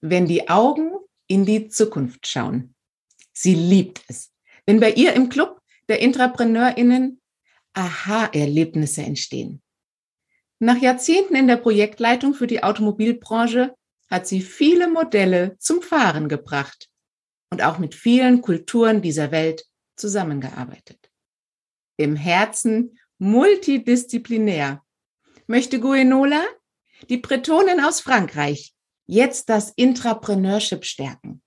wenn die Augen in die Zukunft schauen. Sie liebt es, wenn bei ihr im Club der Intrapreneurinnen Aha-Erlebnisse entstehen. Nach Jahrzehnten in der Projektleitung für die Automobilbranche hat sie viele Modelle zum Fahren gebracht und auch mit vielen Kulturen dieser Welt zusammengearbeitet. Im Herzen multidisziplinär möchte Guenola, die Bretonin aus Frankreich, jetzt das Intrapreneurship stärken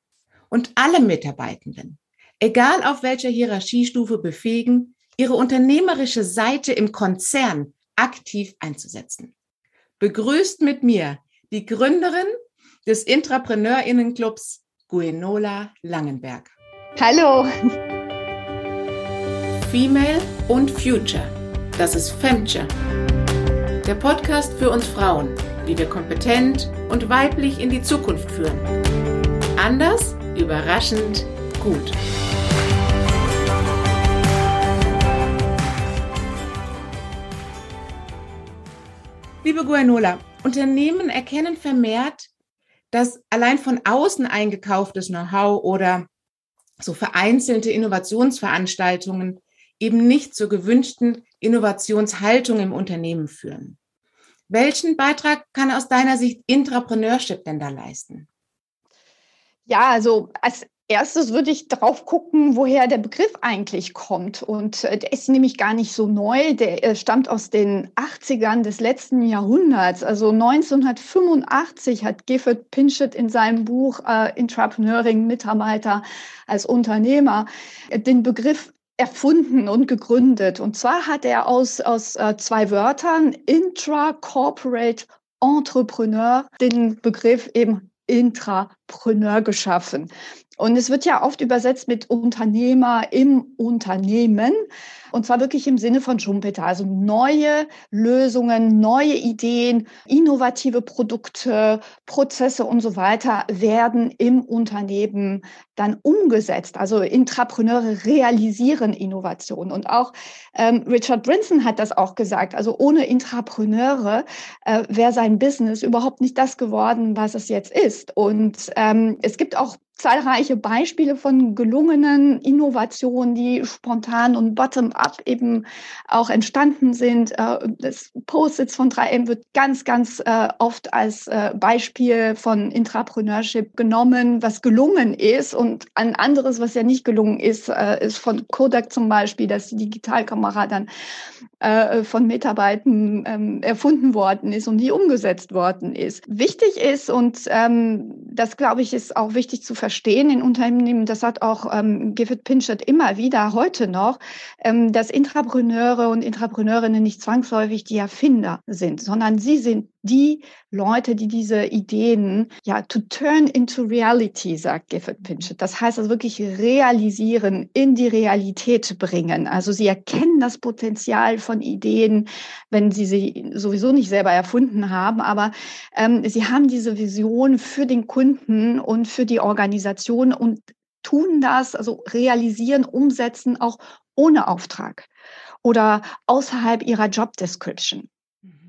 und alle Mitarbeitenden, egal auf welcher Hierarchiestufe befähigen, ihre unternehmerische Seite im Konzern aktiv einzusetzen. Begrüßt mit mir die Gründerin des Intrapreneurinnen-Clubs Guenola Langenberg. Hallo. Female und Future. Das ist Femture. Der Podcast für uns Frauen, wie wir kompetent und weiblich in die Zukunft führen. Anders, überraschend, gut. Liebe Guanola, Unternehmen erkennen vermehrt, dass allein von außen eingekauftes Know-how oder so vereinzelte Innovationsveranstaltungen eben nicht zur gewünschten Innovationshaltung im Unternehmen führen. Welchen Beitrag kann aus deiner Sicht Intrapreneurship denn da leisten? Ja, also als erstes würde ich drauf gucken, woher der Begriff eigentlich kommt. Und äh, der ist nämlich gar nicht so neu. Der äh, stammt aus den 80ern des letzten Jahrhunderts. Also 1985 hat Gifford Pinchot in seinem Buch äh, Intrapreneuring Mitarbeiter als Unternehmer äh, den Begriff erfunden und gegründet. Und zwar hat er aus, aus äh, zwei Wörtern Intra-Corporate Entrepreneur den Begriff eben Intrapreneur geschaffen. Und es wird ja oft übersetzt mit Unternehmer im Unternehmen. Und zwar wirklich im Sinne von Schumpeter. Also neue Lösungen, neue Ideen, innovative Produkte, Prozesse und so weiter werden im Unternehmen dann umgesetzt. Also Intrapreneure realisieren Innovation. Und auch ähm, Richard Brinson hat das auch gesagt. Also ohne Intrapreneure äh, wäre sein Business überhaupt nicht das geworden, was es jetzt ist. Und ähm, es gibt auch zahlreiche Beispiele von gelungenen Innovationen, die spontan und bottom-up eben auch entstanden sind. Äh, das Post-its von 3M wird ganz, ganz äh, oft als äh, Beispiel von Intrapreneurship genommen, was gelungen ist. Und ein anderes, was ja nicht gelungen ist, ist von Kodak zum Beispiel, dass die Digitalkamera dann von Mitarbeitern ähm, erfunden worden ist und nie umgesetzt worden ist. Wichtig ist, und ähm, das glaube ich, ist auch wichtig zu verstehen in Unternehmen, das hat auch ähm, Gifford Pinchot immer wieder heute noch, ähm, dass Intrapreneure und Intrapreneurinnen nicht zwangsläufig die Erfinder sind, sondern sie sind die Leute, die diese Ideen, ja, to turn into reality, sagt Gifford Pinchot. Das heißt also wirklich realisieren, in die Realität bringen. Also sie erkennen das Potenzial von Ideen, wenn sie sie sowieso nicht selber erfunden haben, aber ähm, sie haben diese Vision für den Kunden und für die Organisation und tun das, also realisieren, umsetzen, auch ohne Auftrag oder außerhalb ihrer Job Description.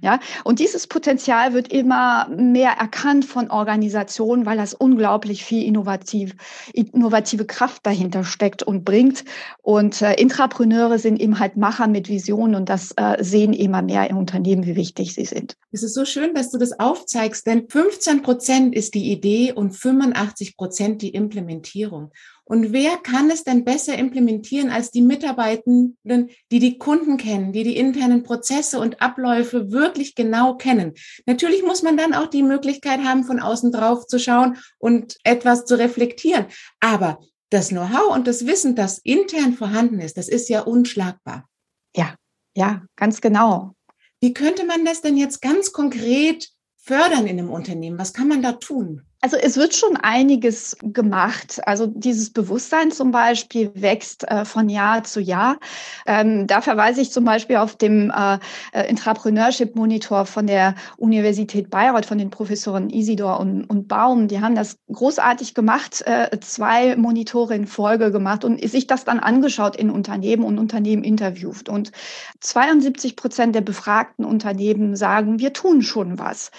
Ja, und dieses Potenzial wird immer mehr erkannt von Organisationen, weil das unglaublich viel innovativ, innovative Kraft dahinter steckt und bringt. Und äh, Intrapreneure sind eben halt Macher mit Visionen und das äh, sehen immer mehr in Unternehmen, wie wichtig sie sind. Es ist so schön, dass du das aufzeigst, denn 15 Prozent ist die Idee und 85 Prozent die Implementierung. Und wer kann es denn besser implementieren als die Mitarbeitenden, die die Kunden kennen, die die internen Prozesse und Abläufe wirklich genau kennen? Natürlich muss man dann auch die Möglichkeit haben, von außen drauf zu schauen und etwas zu reflektieren. Aber das Know-how und das Wissen, das intern vorhanden ist, das ist ja unschlagbar. Ja, ja, ganz genau. Wie könnte man das denn jetzt ganz konkret fördern in einem Unternehmen? Was kann man da tun? Also es wird schon einiges gemacht. Also dieses Bewusstsein zum Beispiel wächst äh, von Jahr zu Jahr. Ähm, da verweise ich zum Beispiel auf dem äh, äh, Intrapreneurship Monitor von der Universität Bayreuth, von den Professoren Isidor und, und Baum. Die haben das großartig gemacht, äh, zwei Monitore in Folge gemacht und sich das dann angeschaut in Unternehmen und Unternehmen interviewt. Und 72 Prozent der befragten Unternehmen sagen, wir tun schon was.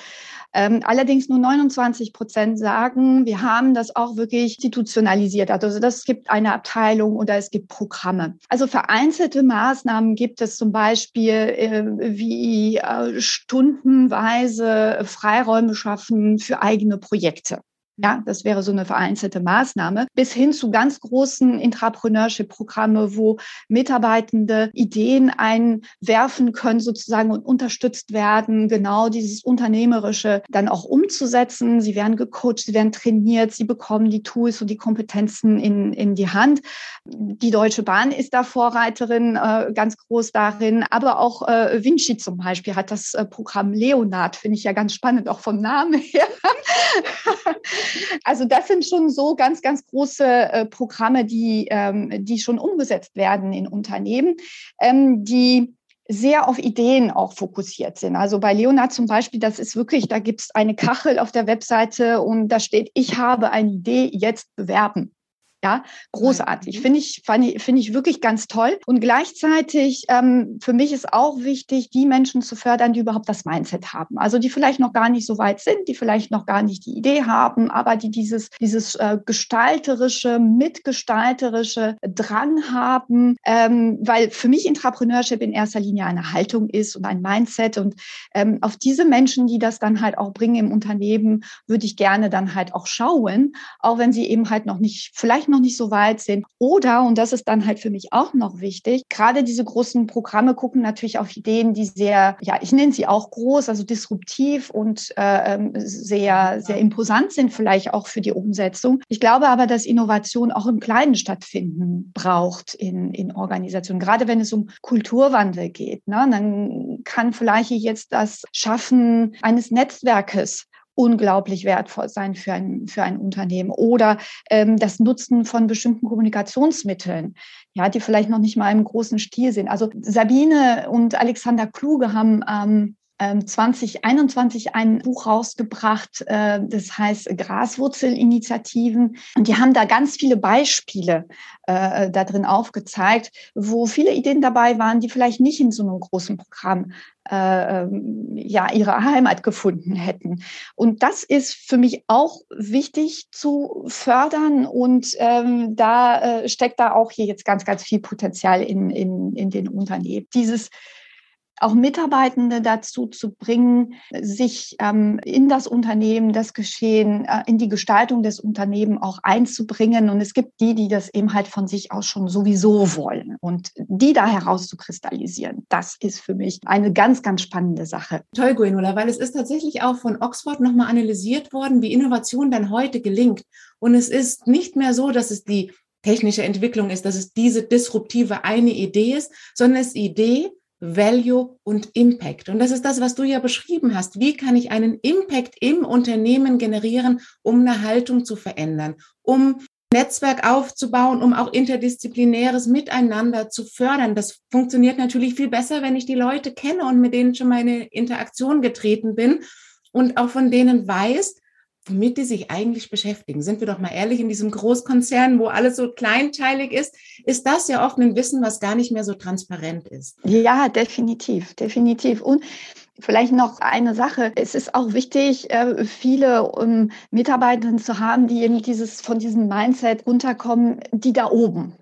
Ähm, allerdings nur 29 Prozent sagen, wir haben das auch wirklich institutionalisiert. Also das gibt eine Abteilung oder es gibt Programme. Also vereinzelte Maßnahmen gibt es zum Beispiel äh, wie äh, stundenweise Freiräume schaffen für eigene Projekte. Ja, das wäre so eine vereinzelte Maßnahme, bis hin zu ganz großen Intrapreneurship-Programme, wo Mitarbeitende Ideen einwerfen können sozusagen und unterstützt werden, genau dieses Unternehmerische dann auch umzusetzen. Sie werden gecoacht, sie werden trainiert, sie bekommen die Tools und die Kompetenzen in, in die Hand. Die Deutsche Bahn ist da Vorreiterin, äh, ganz groß darin, aber auch äh, Vinci zum Beispiel hat das äh, Programm Leonard, finde ich ja ganz spannend, auch vom Namen her. Also das sind schon so ganz, ganz große äh, Programme, die, ähm, die schon umgesetzt werden in Unternehmen, ähm, die sehr auf Ideen auch fokussiert sind. Also bei Leonard zum Beispiel, das ist wirklich, da gibt es eine Kachel auf der Webseite und da steht, ich habe eine Idee, jetzt bewerben. Ja, großartig. Mhm. Finde ich, finde ich wirklich ganz toll. Und gleichzeitig, ähm, für mich ist auch wichtig, die Menschen zu fördern, die überhaupt das Mindset haben. Also die vielleicht noch gar nicht so weit sind, die vielleicht noch gar nicht die Idee haben, aber die dieses, dieses äh, gestalterische, mitgestalterische Drang haben. Ähm, weil für mich Entrepreneurship in erster Linie eine Haltung ist und ein Mindset. Und ähm, auf diese Menschen, die das dann halt auch bringen im Unternehmen, würde ich gerne dann halt auch schauen, auch wenn sie eben halt noch nicht, vielleicht noch noch nicht so weit sind. Oder, und das ist dann halt für mich auch noch wichtig, gerade diese großen Programme gucken natürlich auf Ideen, die sehr, ja, ich nenne sie auch groß, also disruptiv und äh, ähm, sehr, sehr imposant sind, vielleicht auch für die Umsetzung. Ich glaube aber, dass Innovation auch im Kleinen stattfinden braucht in, in Organisationen, gerade wenn es um Kulturwandel geht. Ne? Dann kann vielleicht jetzt das Schaffen eines Netzwerkes unglaublich wertvoll sein für ein, für ein Unternehmen. Oder ähm, das Nutzen von bestimmten Kommunikationsmitteln, ja, die vielleicht noch nicht mal im großen Stil sind. Also Sabine und Alexander Kluge haben ähm, 2021 ähm, ein Buch rausgebracht, äh, das heißt Graswurzelinitiativen. Und die haben da ganz viele Beispiele äh, da drin aufgezeigt, wo viele Ideen dabei waren, die vielleicht nicht in so einem großen Programm äh, ähm, ja ihre Heimat gefunden hätten. Und das ist für mich auch wichtig zu fördern und ähm, da äh, steckt da auch hier jetzt ganz, ganz viel Potenzial in, in, in den Unternehmen. Dieses auch Mitarbeitende dazu zu bringen, sich ähm, in das Unternehmen, das Geschehen, äh, in die Gestaltung des Unternehmens auch einzubringen. Und es gibt die, die das eben halt von sich aus schon sowieso wollen. Und die da herauszukristallisieren, das ist für mich eine ganz, ganz spannende Sache. Toll, Guenola, weil es ist tatsächlich auch von Oxford nochmal analysiert worden, wie Innovation dann heute gelingt. Und es ist nicht mehr so, dass es die technische Entwicklung ist, dass es diese disruptive eine Idee ist, sondern es ist Idee, Value und Impact. Und das ist das, was du ja beschrieben hast. Wie kann ich einen Impact im Unternehmen generieren, um eine Haltung zu verändern, um Netzwerk aufzubauen, um auch interdisziplinäres Miteinander zu fördern. Das funktioniert natürlich viel besser, wenn ich die Leute kenne und mit denen schon meine Interaktion getreten bin und auch von denen weiß, womit die sich eigentlich beschäftigen. Sind wir doch mal ehrlich, in diesem Großkonzern, wo alles so kleinteilig ist, ist das ja oft ein Wissen, was gar nicht mehr so transparent ist. Ja, definitiv, definitiv. Und Vielleicht noch eine Sache. Es ist auch wichtig, äh, viele ähm, Mitarbeitenden zu haben, die eben dieses, von diesem Mindset runterkommen, die da oben.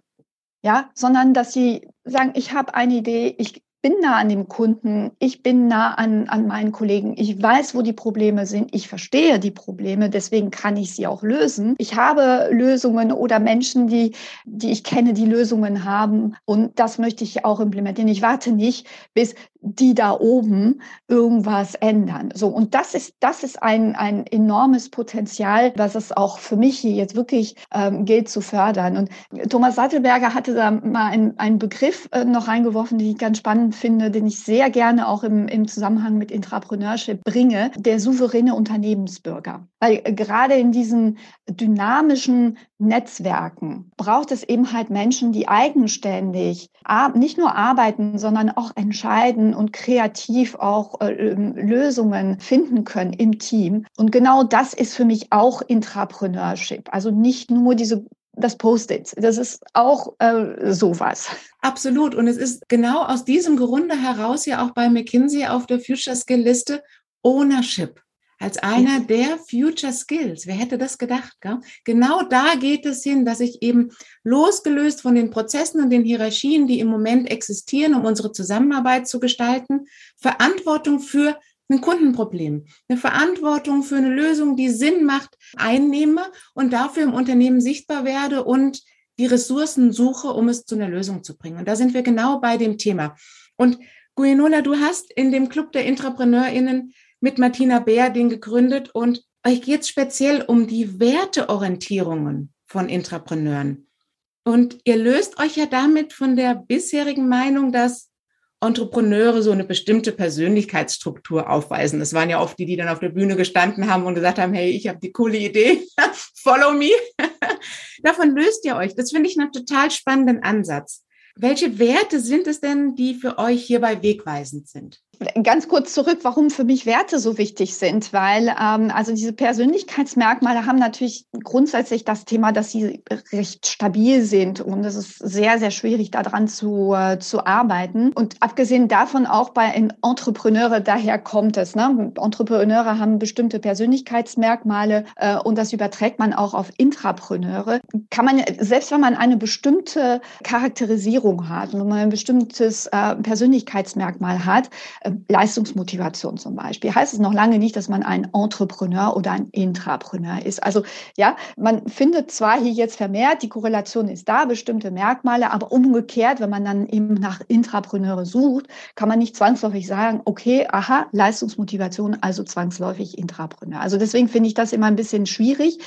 Ja, sondern dass sie sagen, ich habe eine Idee, ich bin nah an dem Kunden, ich bin nah an, an meinen Kollegen, ich weiß, wo die Probleme sind, ich verstehe die Probleme, deswegen kann ich sie auch lösen. Ich habe Lösungen oder Menschen, die, die ich kenne, die Lösungen haben und das möchte ich auch implementieren. Ich warte nicht, bis die da oben irgendwas ändern. So, und das ist, das ist ein, ein enormes Potenzial, was es auch für mich hier jetzt wirklich ähm, gilt zu fördern. Und Thomas Sattelberger hatte da mal einen, einen Begriff äh, noch reingeworfen, den ich ganz spannend finde, den ich sehr gerne auch im, im Zusammenhang mit Intrapreneurship bringe, der souveräne Unternehmensbürger. Weil äh, gerade in diesen dynamischen Netzwerken braucht es eben halt Menschen, die eigenständig nicht nur arbeiten, sondern auch entscheiden und kreativ auch äh, ähm, Lösungen finden können im Team. Und genau das ist für mich auch Intrapreneurship. Also nicht nur diese das Post-it. Das ist auch äh, sowas. Absolut. Und es ist genau aus diesem Grunde heraus ja auch bei McKinsey auf der Future Skill Liste Ownership. Als einer der Future Skills. Wer hätte das gedacht? Gell? Genau da geht es hin, dass ich eben losgelöst von den Prozessen und den Hierarchien, die im Moment existieren, um unsere Zusammenarbeit zu gestalten, Verantwortung für ein Kundenproblem, eine Verantwortung für eine Lösung, die Sinn macht, einnehme und dafür im Unternehmen sichtbar werde und die Ressourcen suche, um es zu einer Lösung zu bringen. Und da sind wir genau bei dem Thema. Und Guenola, du hast in dem Club der IntrapreneurInnen mit Martina Bär den gegründet und euch geht es speziell um die Werteorientierungen von Intrapreneuren. Und ihr löst euch ja damit von der bisherigen Meinung, dass Entrepreneure so eine bestimmte Persönlichkeitsstruktur aufweisen. Das waren ja oft die, die dann auf der Bühne gestanden haben und gesagt haben, hey, ich habe die coole Idee, follow me. Davon löst ihr euch. Das finde ich einen total spannenden Ansatz. Welche Werte sind es denn, die für euch hierbei wegweisend sind? Ganz kurz zurück, warum für mich Werte so wichtig sind, weil ähm, also diese Persönlichkeitsmerkmale haben natürlich grundsätzlich das Thema, dass sie recht stabil sind und es ist sehr, sehr schwierig daran zu, äh, zu arbeiten. Und abgesehen davon auch bei Entrepreneure, daher kommt es. Ne? Entrepreneure haben bestimmte Persönlichkeitsmerkmale äh, und das überträgt man auch auf Intrapreneure. Kann man, selbst wenn man eine bestimmte Charakterisierung hat, wenn man ein bestimmtes äh, Persönlichkeitsmerkmal hat, Leistungsmotivation zum Beispiel, heißt es noch lange nicht, dass man ein Entrepreneur oder ein Intrapreneur ist. Also ja, man findet zwar hier jetzt vermehrt, die Korrelation ist da, bestimmte Merkmale, aber umgekehrt, wenn man dann eben nach Intrapreneure sucht, kann man nicht zwangsläufig sagen, okay, aha, Leistungsmotivation, also zwangsläufig Intrapreneur. Also deswegen finde ich das immer ein bisschen schwierig.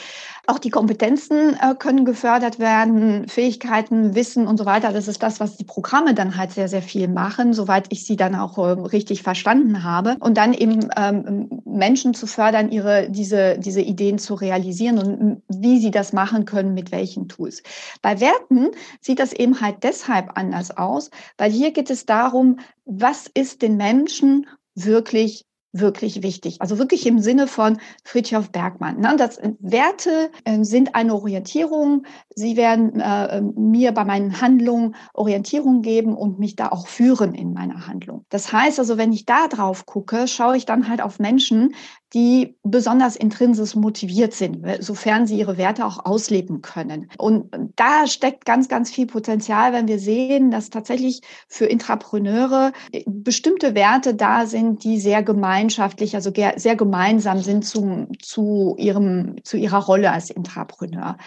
Auch die Kompetenzen äh, können gefördert werden, Fähigkeiten, Wissen und so weiter. Das ist das, was die Programme dann halt sehr, sehr viel machen, soweit ich sie dann auch äh, richtig verstanden habe. Und dann eben ähm, Menschen zu fördern, ihre, diese, diese Ideen zu realisieren und wie sie das machen können, mit welchen Tools. Bei Werten sieht das eben halt deshalb anders aus, weil hier geht es darum, was ist den Menschen wirklich wirklich wichtig. Also wirklich im Sinne von Friedhof Bergmann. Ne? Das äh, Werte äh, sind eine Orientierung. Sie werden äh, mir bei meinen Handlungen Orientierung geben und mich da auch führen in meiner Handlung. Das heißt also, wenn ich da drauf gucke, schaue ich dann halt auf Menschen, die besonders intrinsisch motiviert sind, sofern sie ihre Werte auch ausleben können. Und da steckt ganz, ganz viel Potenzial, wenn wir sehen, dass tatsächlich für Intrapreneure bestimmte Werte da sind, die sehr gemeinschaftlich, also sehr gemeinsam sind zu, zu, ihrem, zu ihrer Rolle als Intrapreneur.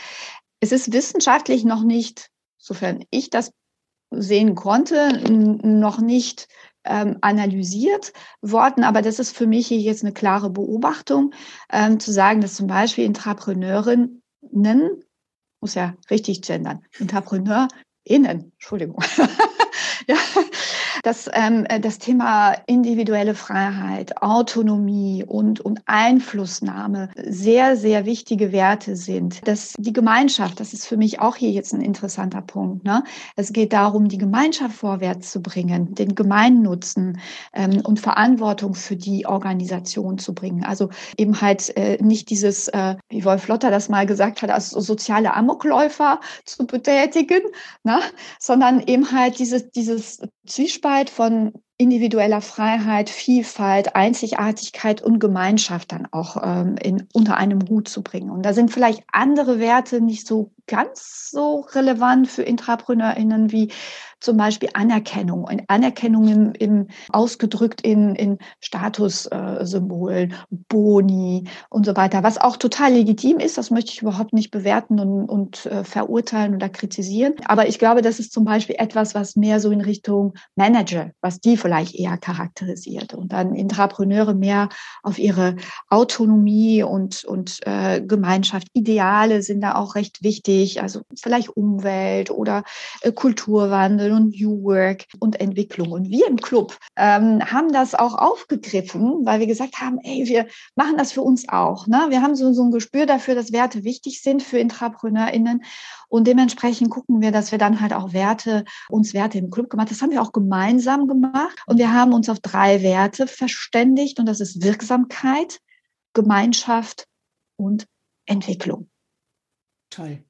Es ist wissenschaftlich noch nicht, sofern ich das sehen konnte, noch nicht ähm, analysiert worden, aber das ist für mich hier jetzt eine klare Beobachtung, ähm, zu sagen, dass zum Beispiel Intrapreneurinnen, muss ja richtig gendern, Intrapreneurinnen, Entschuldigung, ja, dass ähm, äh, das Thema individuelle Freiheit, Autonomie und, und Einflussnahme sehr, sehr wichtige Werte sind. Dass die Gemeinschaft, das ist für mich auch hier jetzt ein interessanter Punkt. Ne? Es geht darum, die Gemeinschaft vorwärts zu bringen, den Gemeinnutzen ähm, und Verantwortung für die Organisation zu bringen. Also eben halt äh, nicht dieses, äh, wie Wolf Lotter das mal gesagt hat, als soziale Amokläufer zu betätigen, ne? sondern eben halt dieses, dieses Zwiespalt von individueller Freiheit, Vielfalt, Einzigartigkeit und Gemeinschaft dann auch ähm, in, unter einem Hut zu bringen. Und da sind vielleicht andere Werte nicht so ganz so relevant für IntrapreneurInnen wie zum Beispiel Anerkennung. Und Anerkennung im, im ausgedrückt in, in Statussymbolen, äh, Boni und so weiter, was auch total legitim ist. Das möchte ich überhaupt nicht bewerten und, und äh, verurteilen oder kritisieren. Aber ich glaube, das ist zum Beispiel etwas, was mehr so in Richtung Manager, was die vielleicht eher charakterisiert. Und dann Intrapreneure mehr auf ihre Autonomie und, und äh, Gemeinschaft. Ideale sind da auch recht wichtig. Also vielleicht Umwelt oder äh, Kulturwandel Wandel und New Work und Entwicklung. Und wir im Club ähm, haben das auch aufgegriffen, weil wir gesagt haben, ey, wir machen das für uns auch. Ne? Wir haben so, so ein Gespür dafür, dass Werte wichtig sind für IntrapreneurInnen. Und dementsprechend gucken wir, dass wir dann halt auch Werte, uns Werte im Club gemacht. Das haben wir auch gemeinsam gemacht. Und wir haben uns auf drei Werte verständigt. Und das ist Wirksamkeit, Gemeinschaft und Entwicklung. Toll.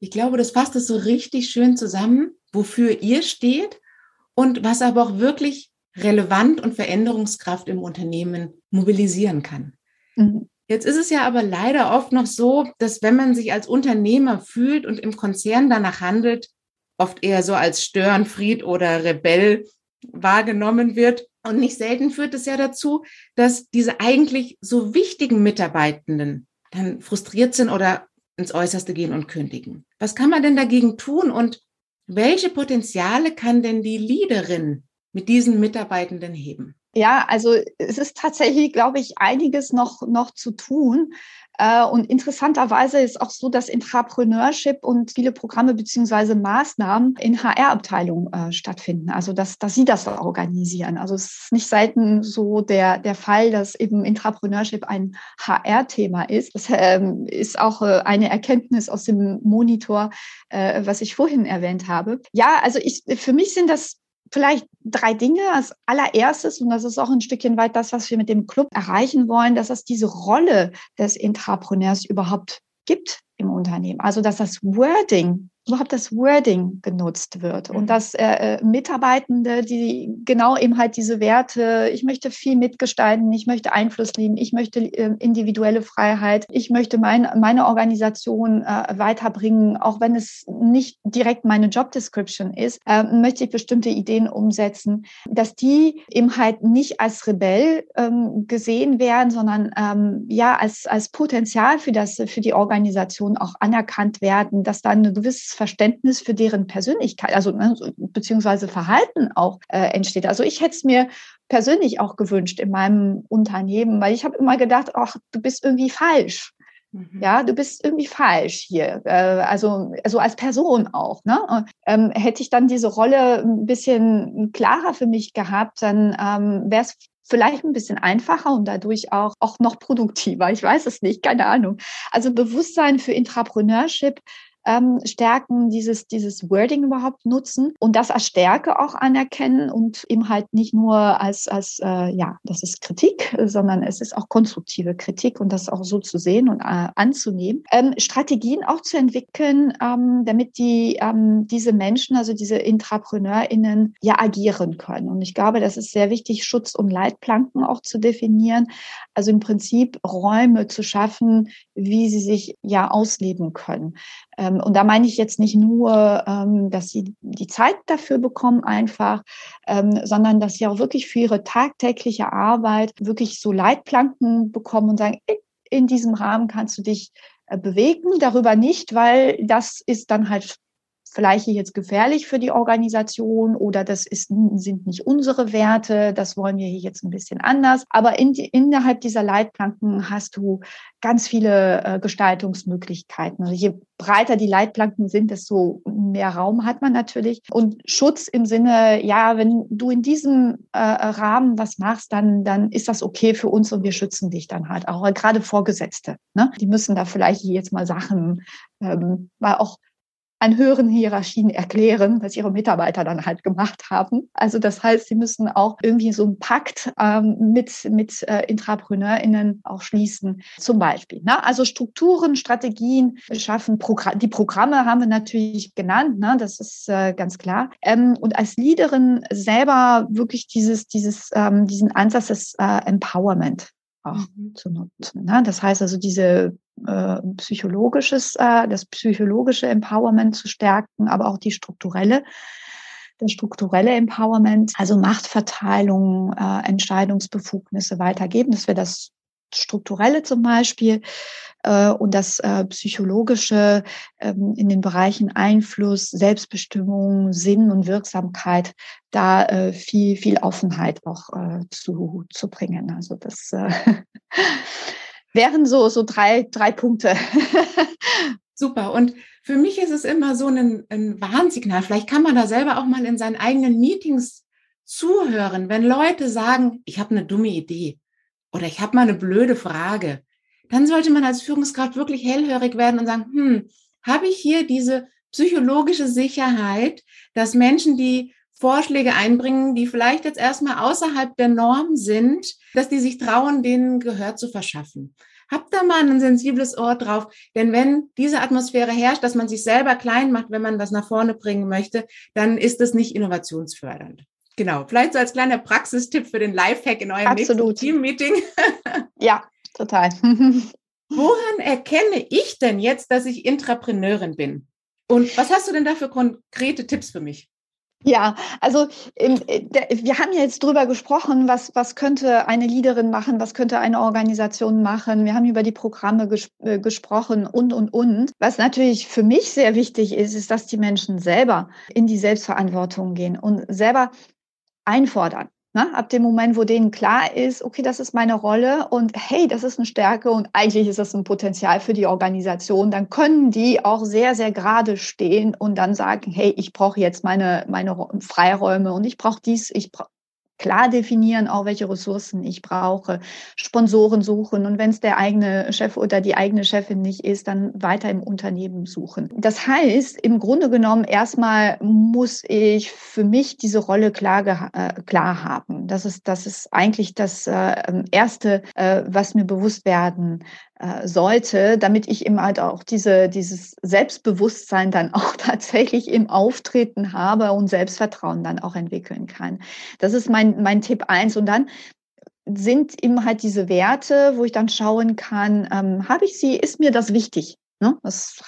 Ich glaube, das fasst es so richtig schön zusammen wofür ihr steht und was aber auch wirklich relevant und Veränderungskraft im Unternehmen mobilisieren kann. Mhm. Jetzt ist es ja aber leider oft noch so, dass wenn man sich als Unternehmer fühlt und im Konzern danach handelt, oft eher so als Störenfried oder Rebell wahrgenommen wird. Und nicht selten führt es ja dazu, dass diese eigentlich so wichtigen Mitarbeitenden dann frustriert sind oder ins Äußerste gehen und kündigen. Was kann man denn dagegen tun und welche Potenziale kann denn die Leaderin mit diesen Mitarbeitenden heben? Ja, also es ist tatsächlich, glaube ich, einiges noch, noch zu tun. Äh, und interessanterweise ist auch so, dass Intrapreneurship und viele Programme beziehungsweise Maßnahmen in HR-Abteilungen äh, stattfinden. Also dass, dass sie das organisieren. Also es ist nicht selten so der, der Fall, dass eben Intrapreneurship ein HR-Thema ist. Das ähm, ist auch äh, eine Erkenntnis aus dem Monitor, was ich vorhin erwähnt habe. Ja, also ich, für mich sind das vielleicht drei Dinge. Als allererstes, und das ist auch ein Stückchen weit das, was wir mit dem Club erreichen wollen, dass es diese Rolle des Intrapreneurs überhaupt gibt im Unternehmen. Also, dass das Wording überhaupt das Wording genutzt wird und mhm. dass äh, äh, Mitarbeitende, die genau eben halt diese Werte, ich möchte viel mitgestalten, ich möchte Einfluss nehmen, ich möchte äh, individuelle Freiheit, ich möchte mein, meine Organisation äh, weiterbringen, auch wenn es nicht direkt meine Job Description ist, äh, möchte ich bestimmte Ideen umsetzen, dass die eben halt nicht als Rebell ähm, gesehen werden, sondern ähm, ja als, als Potenzial für das, für die Organisation auch anerkannt werden, dass da ein gewisses Verständnis für deren Persönlichkeit, also ne, beziehungsweise Verhalten auch äh, entsteht. Also ich hätte es mir persönlich auch gewünscht in meinem Unternehmen, weil ich habe immer gedacht, ach, du bist irgendwie falsch. Mhm. Ja, du bist irgendwie falsch hier. Äh, also, also als Person auch. Ne? Ähm, hätte ich dann diese Rolle ein bisschen klarer für mich gehabt, dann ähm, wäre es vielleicht ein bisschen einfacher und dadurch auch, auch noch produktiver. Ich weiß es nicht, keine Ahnung. Also Bewusstsein für Intrapreneurship ähm, stärken, dieses, dieses Wording überhaupt nutzen und das als Stärke auch anerkennen und eben halt nicht nur als, als äh, ja, das ist Kritik, sondern es ist auch konstruktive Kritik und das auch so zu sehen und äh, anzunehmen. Ähm, Strategien auch zu entwickeln, ähm, damit die, ähm, diese Menschen, also diese IntrapreneurInnen ja agieren können. Und ich glaube, das ist sehr wichtig, Schutz- und Leitplanken auch zu definieren. Also im Prinzip Räume zu schaffen, wie sie sich ja ausleben können. Ähm, und da meine ich jetzt nicht nur, ähm, dass sie die Zeit dafür bekommen einfach, ähm, sondern dass sie auch wirklich für ihre tagtägliche Arbeit wirklich so Leitplanken bekommen und sagen, in diesem Rahmen kannst du dich äh, bewegen, darüber nicht, weil das ist dann halt vielleicht jetzt gefährlich für die Organisation oder das ist, sind nicht unsere Werte, das wollen wir hier jetzt ein bisschen anders. Aber in, innerhalb dieser Leitplanken hast du ganz viele äh, Gestaltungsmöglichkeiten. Also je breiter die Leitplanken sind, desto mehr Raum hat man natürlich. Und Schutz im Sinne, ja, wenn du in diesem äh, Rahmen was machst, dann, dann ist das okay für uns und wir schützen dich dann halt auch. Gerade Vorgesetzte, ne? die müssen da vielleicht jetzt mal Sachen, ähm, weil auch an höheren Hierarchien erklären, was ihre Mitarbeiter dann halt gemacht haben. Also das heißt, sie müssen auch irgendwie so einen Pakt ähm, mit, mit äh, IntrapreneurInnen auch schließen, zum Beispiel. Ne? Also Strukturen, Strategien schaffen, Progr die Programme haben wir natürlich genannt, ne? das ist äh, ganz klar. Ähm, und als Leaderin selber wirklich dieses, dieses, ähm, diesen Ansatz des äh, Empowerment auch mhm. zu nutzen. Ne? Das heißt also diese äh, psychologisches, äh, das psychologische Empowerment zu stärken, aber auch die strukturelle, das strukturelle Empowerment, also Machtverteilung, äh, Entscheidungsbefugnisse weitergeben, dass wir das strukturelle zum Beispiel äh, und das äh, psychologische ähm, in den Bereichen Einfluss, Selbstbestimmung, Sinn und Wirksamkeit da äh, viel viel Offenheit auch äh, zu zu bringen. Also das äh, wären so, so drei, drei Punkte. Super. Und für mich ist es immer so ein, ein Warnsignal. Vielleicht kann man da selber auch mal in seinen eigenen Meetings zuhören, wenn Leute sagen, ich habe eine dumme Idee oder ich habe mal eine blöde Frage. Dann sollte man als Führungskraft wirklich hellhörig werden und sagen, hm, habe ich hier diese psychologische Sicherheit, dass Menschen, die Vorschläge einbringen, die vielleicht jetzt erstmal außerhalb der Norm sind, dass die sich trauen, denen Gehör zu verschaffen. Habt da mal ein sensibles Ohr drauf, denn wenn diese Atmosphäre herrscht, dass man sich selber klein macht, wenn man was nach vorne bringen möchte, dann ist das nicht innovationsfördernd. Genau, vielleicht so als kleiner Praxistipp für den Lifehack in eurem Absolut. nächsten Team-Meeting. ja, total. Woran erkenne ich denn jetzt, dass ich Intrapreneurin bin? Und was hast du denn da für konkrete Tipps für mich? Ja, also ähm, wir haben ja jetzt drüber gesprochen, was, was könnte eine Leaderin machen, was könnte eine Organisation machen. Wir haben über die Programme ges äh, gesprochen und, und, und. Was natürlich für mich sehr wichtig ist, ist, dass die Menschen selber in die Selbstverantwortung gehen und selber einfordern. Ne? Ab dem Moment, wo denen klar ist, okay, das ist meine Rolle und hey, das ist eine Stärke und eigentlich ist das ein Potenzial für die Organisation, dann können die auch sehr, sehr gerade stehen und dann sagen, hey, ich brauche jetzt meine, meine Freiräume und ich brauche dies, ich brauche klar definieren, auch welche Ressourcen ich brauche, Sponsoren suchen und wenn es der eigene Chef oder die eigene Chefin nicht ist, dann weiter im Unternehmen suchen. Das heißt, im Grunde genommen erstmal muss ich für mich diese Rolle klar, äh, klar haben. Das ist, das ist eigentlich das äh, Erste, äh, was mir bewusst werden sollte, damit ich eben halt auch diese, dieses Selbstbewusstsein dann auch tatsächlich im Auftreten habe und Selbstvertrauen dann auch entwickeln kann. Das ist mein, mein Tipp eins. Und dann sind eben halt diese Werte, wo ich dann schauen kann, ähm, habe ich sie, ist mir das wichtig? Ne? Das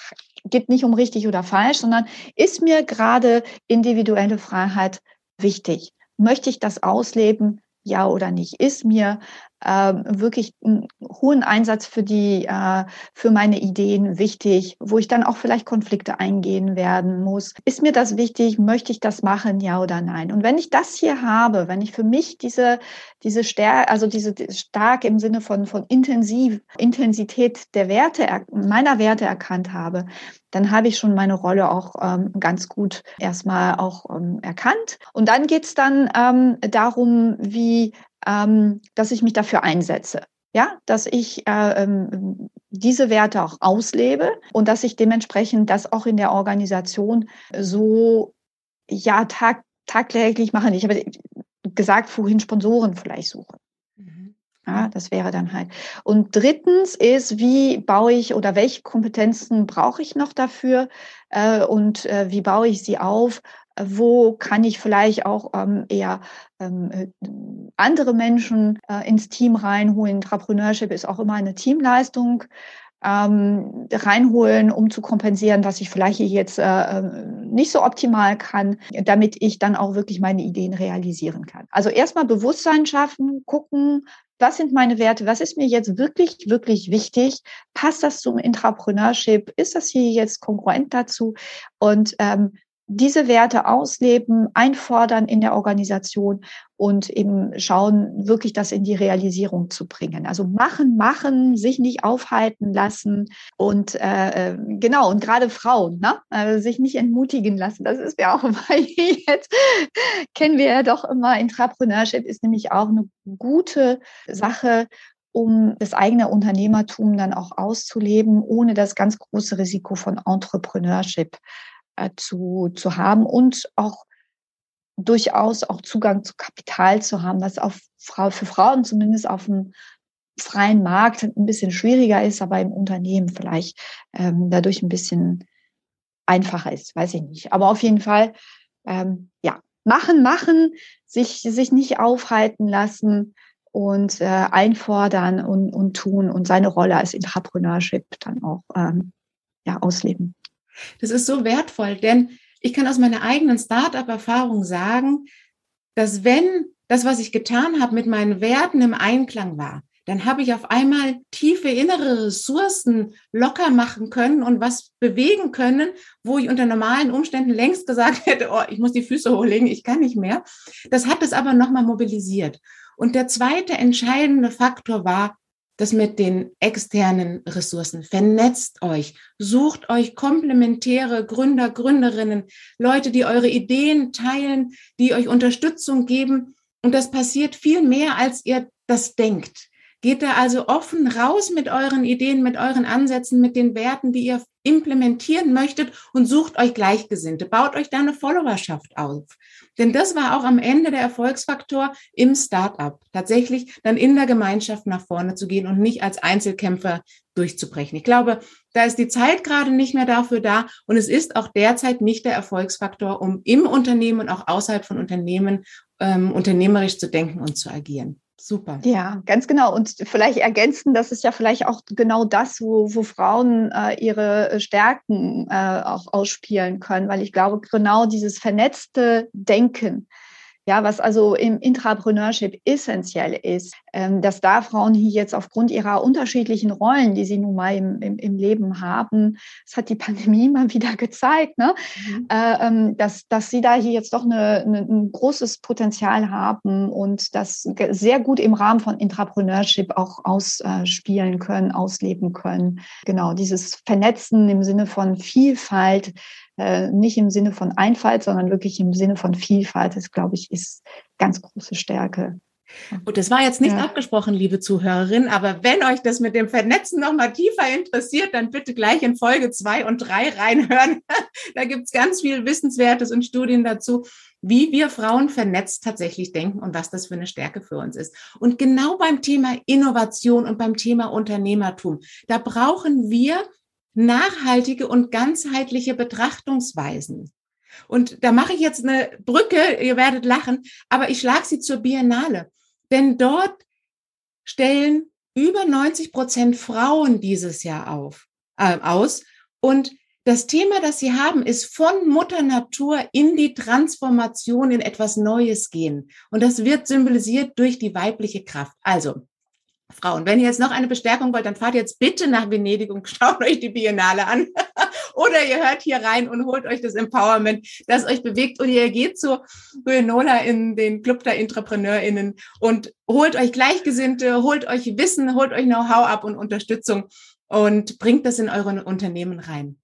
geht nicht um richtig oder falsch, sondern ist mir gerade individuelle Freiheit wichtig? Möchte ich das ausleben? Ja oder nicht? Ist mir äh, wirklich einen hohen Einsatz für die, äh, für meine Ideen wichtig, wo ich dann auch vielleicht Konflikte eingehen werden muss. Ist mir das wichtig? Möchte ich das machen? Ja oder nein? Und wenn ich das hier habe, wenn ich für mich diese, diese Stärke, also diese stark im Sinne von, von intensiv, Intensität der Werte, meiner Werte erkannt habe, dann habe ich schon meine Rolle auch ähm, ganz gut erstmal auch ähm, erkannt. Und dann geht's dann ähm, darum, wie ähm, dass ich mich dafür einsetze. Ja, dass ich äh, ähm, diese Werte auch auslebe und dass ich dementsprechend das auch in der Organisation so ja tag, tagtäglich mache. Ich habe gesagt, vorhin Sponsoren vielleicht suchen. Mhm. Ja, das wäre dann halt. Und drittens ist, wie baue ich oder welche Kompetenzen brauche ich noch dafür äh, und äh, wie baue ich sie auf? Wo kann ich vielleicht auch ähm, eher ähm, äh, andere Menschen äh, ins Team reinholen. Entrepreneurship ist auch immer eine Teamleistung. Ähm, reinholen, um zu kompensieren, was ich vielleicht jetzt äh, ähm, nicht so optimal kann, damit ich dann auch wirklich meine Ideen realisieren kann. Also erstmal Bewusstsein schaffen, gucken, was sind meine Werte, was ist mir jetzt wirklich, wirklich wichtig, passt das zum Intrapreneurship, ist das hier jetzt konkurrent dazu und ähm, diese Werte ausleben, einfordern in der Organisation und eben schauen, wirklich das in die Realisierung zu bringen. Also machen, machen, sich nicht aufhalten lassen und äh, äh genau, und gerade Frauen, ne? Also sich nicht entmutigen lassen. Das ist ja auch immer jetzt, kennen wir ja doch immer, Intrapreneurship ist nämlich auch eine gute Sache, um das eigene Unternehmertum dann auch auszuleben, ohne das ganz große Risiko von Entrepreneurship äh, zu, zu haben und auch durchaus auch Zugang zu Kapital zu haben, was auf für Frauen zumindest auf dem freien Markt ein bisschen schwieriger ist, aber im Unternehmen vielleicht ähm, dadurch ein bisschen einfacher ist, weiß ich nicht. Aber auf jeden Fall, ähm, ja, machen, machen, sich, sich nicht aufhalten lassen und äh, einfordern und, und tun und seine Rolle als Intrapreneurship dann auch ähm, ja, ausleben. Das ist so wertvoll, denn ich kann aus meiner eigenen Startup-Erfahrung sagen, dass wenn das, was ich getan habe, mit meinen Werten im Einklang war, dann habe ich auf einmal tiefe innere Ressourcen locker machen können und was bewegen können, wo ich unter normalen Umständen längst gesagt hätte, oh, ich muss die Füße hochlegen, ich kann nicht mehr. Das hat es aber nochmal mobilisiert. Und der zweite entscheidende Faktor war, das mit den externen Ressourcen. Vernetzt euch, sucht euch komplementäre Gründer, Gründerinnen, Leute, die eure Ideen teilen, die euch Unterstützung geben. Und das passiert viel mehr, als ihr das denkt. Geht da also offen raus mit euren Ideen, mit euren Ansätzen, mit den Werten, die ihr implementieren möchtet und sucht euch Gleichgesinnte. Baut euch da eine Followerschaft auf. Denn das war auch am Ende der Erfolgsfaktor im Startup. Tatsächlich dann in der Gemeinschaft nach vorne zu gehen und nicht als Einzelkämpfer durchzubrechen. Ich glaube, da ist die Zeit gerade nicht mehr dafür da und es ist auch derzeit nicht der Erfolgsfaktor, um im Unternehmen und auch außerhalb von Unternehmen ähm, unternehmerisch zu denken und zu agieren. Super. Ja, ganz genau. Und vielleicht ergänzen, das ist ja vielleicht auch genau das, wo, wo Frauen äh, ihre Stärken äh, auch ausspielen können, weil ich glaube, genau dieses vernetzte Denken, ja, was also im Intrapreneurship essentiell ist, ähm, dass da Frauen hier jetzt aufgrund ihrer unterschiedlichen Rollen, die sie nun mal im, im, im Leben haben, das hat die Pandemie mal wieder gezeigt, ne? Mhm. Äh, ähm, dass, dass sie da hier jetzt doch eine, eine, ein großes Potenzial haben und das sehr gut im Rahmen von Intrapreneurship auch ausspielen können, ausleben können. Genau, dieses Vernetzen im Sinne von Vielfalt, äh, nicht im Sinne von Einfalt, sondern wirklich im Sinne von Vielfalt, das glaube ich, ist ganz große Stärke. Und das war jetzt nicht ja. abgesprochen, liebe Zuhörerin, aber wenn euch das mit dem Vernetzen noch mal tiefer interessiert, dann bitte gleich in Folge zwei und drei reinhören. da gibt es ganz viel Wissenswertes und Studien dazu, wie wir Frauen vernetzt tatsächlich denken und was das für eine Stärke für uns ist. Und genau beim Thema Innovation und beim Thema Unternehmertum, da brauchen wir nachhaltige und ganzheitliche Betrachtungsweisen. Und da mache ich jetzt eine Brücke, ihr werdet lachen, aber ich schlage sie zur Biennale. Denn dort stellen über 90 Prozent Frauen dieses Jahr auf, äh, aus. Und das Thema, das sie haben, ist von Mutter Natur in die Transformation in etwas Neues gehen. Und das wird symbolisiert durch die weibliche Kraft. Also, Frauen. Wenn ihr jetzt noch eine Bestärkung wollt, dann fahrt jetzt bitte nach Venedig und schaut euch die Biennale an. Oder ihr hört hier rein und holt euch das Empowerment, das euch bewegt. Und ihr geht zu Buenola in den Club der EntrepreneurInnen und holt euch Gleichgesinnte, holt euch Wissen, holt euch Know-how ab und Unterstützung und bringt das in euren Unternehmen rein.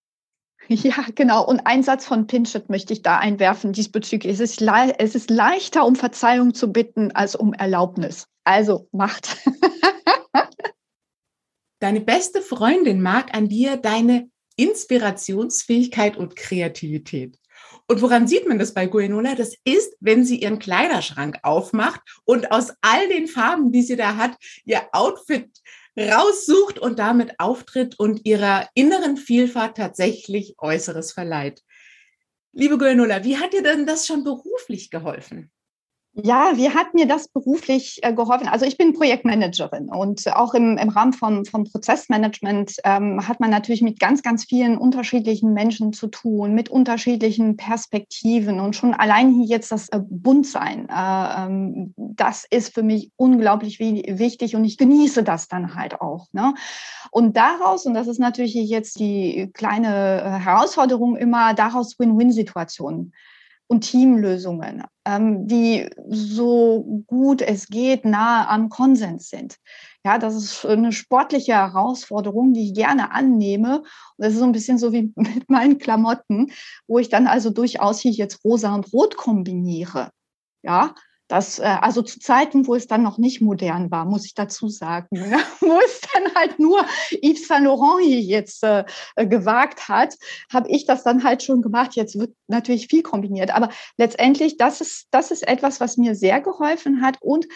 Ja, genau. Und ein Satz von Pinchett möchte ich da einwerfen diesbezüglich. Es ist, es ist leichter, um Verzeihung zu bitten, als um Erlaubnis. Also macht. Deine beste Freundin mag an dir deine Inspirationsfähigkeit und Kreativität. Und woran sieht man das bei Guenola? Das ist, wenn sie ihren Kleiderschrank aufmacht und aus all den Farben, die sie da hat, ihr Outfit raussucht und damit auftritt und ihrer inneren Vielfalt tatsächlich Äußeres verleiht. Liebe Guenola, wie hat dir denn das schon beruflich geholfen? Ja, wie hat mir das beruflich äh, geholfen? Also ich bin Projektmanagerin und auch im, im Rahmen vom, vom Prozessmanagement ähm, hat man natürlich mit ganz, ganz vielen unterschiedlichen Menschen zu tun, mit unterschiedlichen Perspektiven und schon allein hier jetzt das äh, Buntsein, äh, ähm, das ist für mich unglaublich wichtig und ich genieße das dann halt auch. Ne? Und daraus, und das ist natürlich jetzt die kleine äh, Herausforderung immer, daraus Win-Win-Situationen und Teamlösungen, ähm, die so gut es geht nahe am Konsens sind. Ja, das ist eine sportliche Herausforderung, die ich gerne annehme. Und das ist so ein bisschen so wie mit meinen Klamotten, wo ich dann also durchaus hier jetzt rosa und rot kombiniere. Ja, das, äh, also zu Zeiten, wo es dann noch nicht modern war, muss ich dazu sagen, ne? wo es dann halt nur Yves Saint Laurent hier jetzt äh, äh, gewagt hat, habe ich das dann halt schon gemacht. Jetzt wird natürlich viel kombiniert, aber letztendlich, das ist, das ist etwas, was mir sehr geholfen hat und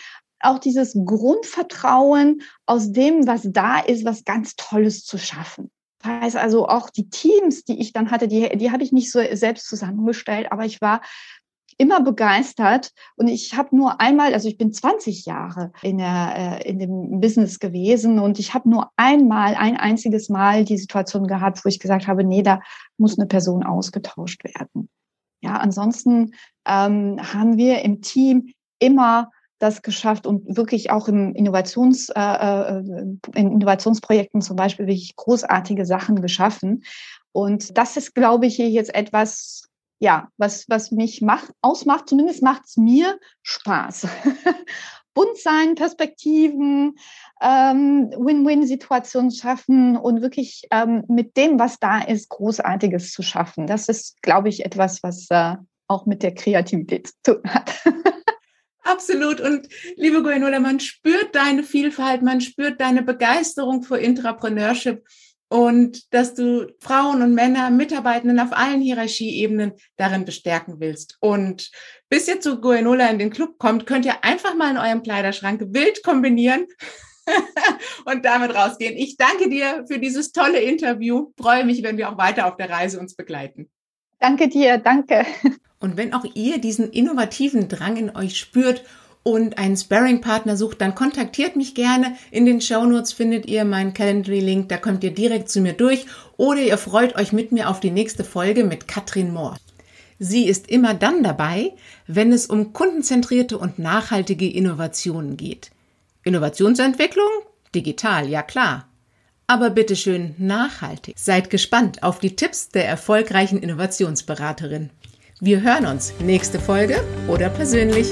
auch dieses Grundvertrauen aus dem, was da ist, was ganz Tolles zu schaffen. Das heißt also auch die Teams, die ich dann hatte, die, die habe ich nicht so selbst zusammengestellt, aber ich war immer begeistert und ich habe nur einmal, also ich bin 20 Jahre in, der, äh, in dem Business gewesen und ich habe nur einmal, ein einziges Mal die Situation gehabt, wo ich gesagt habe, nee, da muss eine Person ausgetauscht werden. Ja, ansonsten ähm, haben wir im Team immer das geschafft und wirklich auch im Innovations, äh, äh in Innovationsprojekten zum Beispiel wirklich großartige Sachen geschaffen. Und das ist, glaube ich, hier jetzt etwas, ja, was, was mich macht, ausmacht, zumindest macht es mir Spaß. Bunt sein, Perspektiven, ähm, Win-Win-Situationen schaffen und wirklich ähm, mit dem, was da ist, Großartiges zu schaffen. Das ist, glaube ich, etwas, was äh, auch mit der Kreativität zu tun hat. Absolut. Und liebe Guenola, man spürt deine Vielfalt, man spürt deine Begeisterung für Intrapreneurship und dass du Frauen und Männer, Mitarbeitenden auf allen Hierarchieebenen darin bestärken willst. Und bis ihr zu Goenola in den Club kommt, könnt ihr einfach mal in eurem Kleiderschrank wild kombinieren und damit rausgehen. Ich danke dir für dieses tolle Interview. Freue mich, wenn wir auch weiter auf der Reise uns begleiten. Danke dir, danke. Und wenn auch ihr diesen innovativen Drang in euch spürt und einen Sparring-Partner sucht, dann kontaktiert mich gerne. In den Shownotes findet ihr meinen Calendly-Link, da kommt ihr direkt zu mir durch oder ihr freut euch mit mir auf die nächste Folge mit Katrin Mohr. Sie ist immer dann dabei, wenn es um kundenzentrierte und nachhaltige Innovationen geht. Innovationsentwicklung? Digital, ja klar. Aber bitteschön nachhaltig. Seid gespannt auf die Tipps der erfolgreichen Innovationsberaterin. Wir hören uns nächste Folge oder persönlich.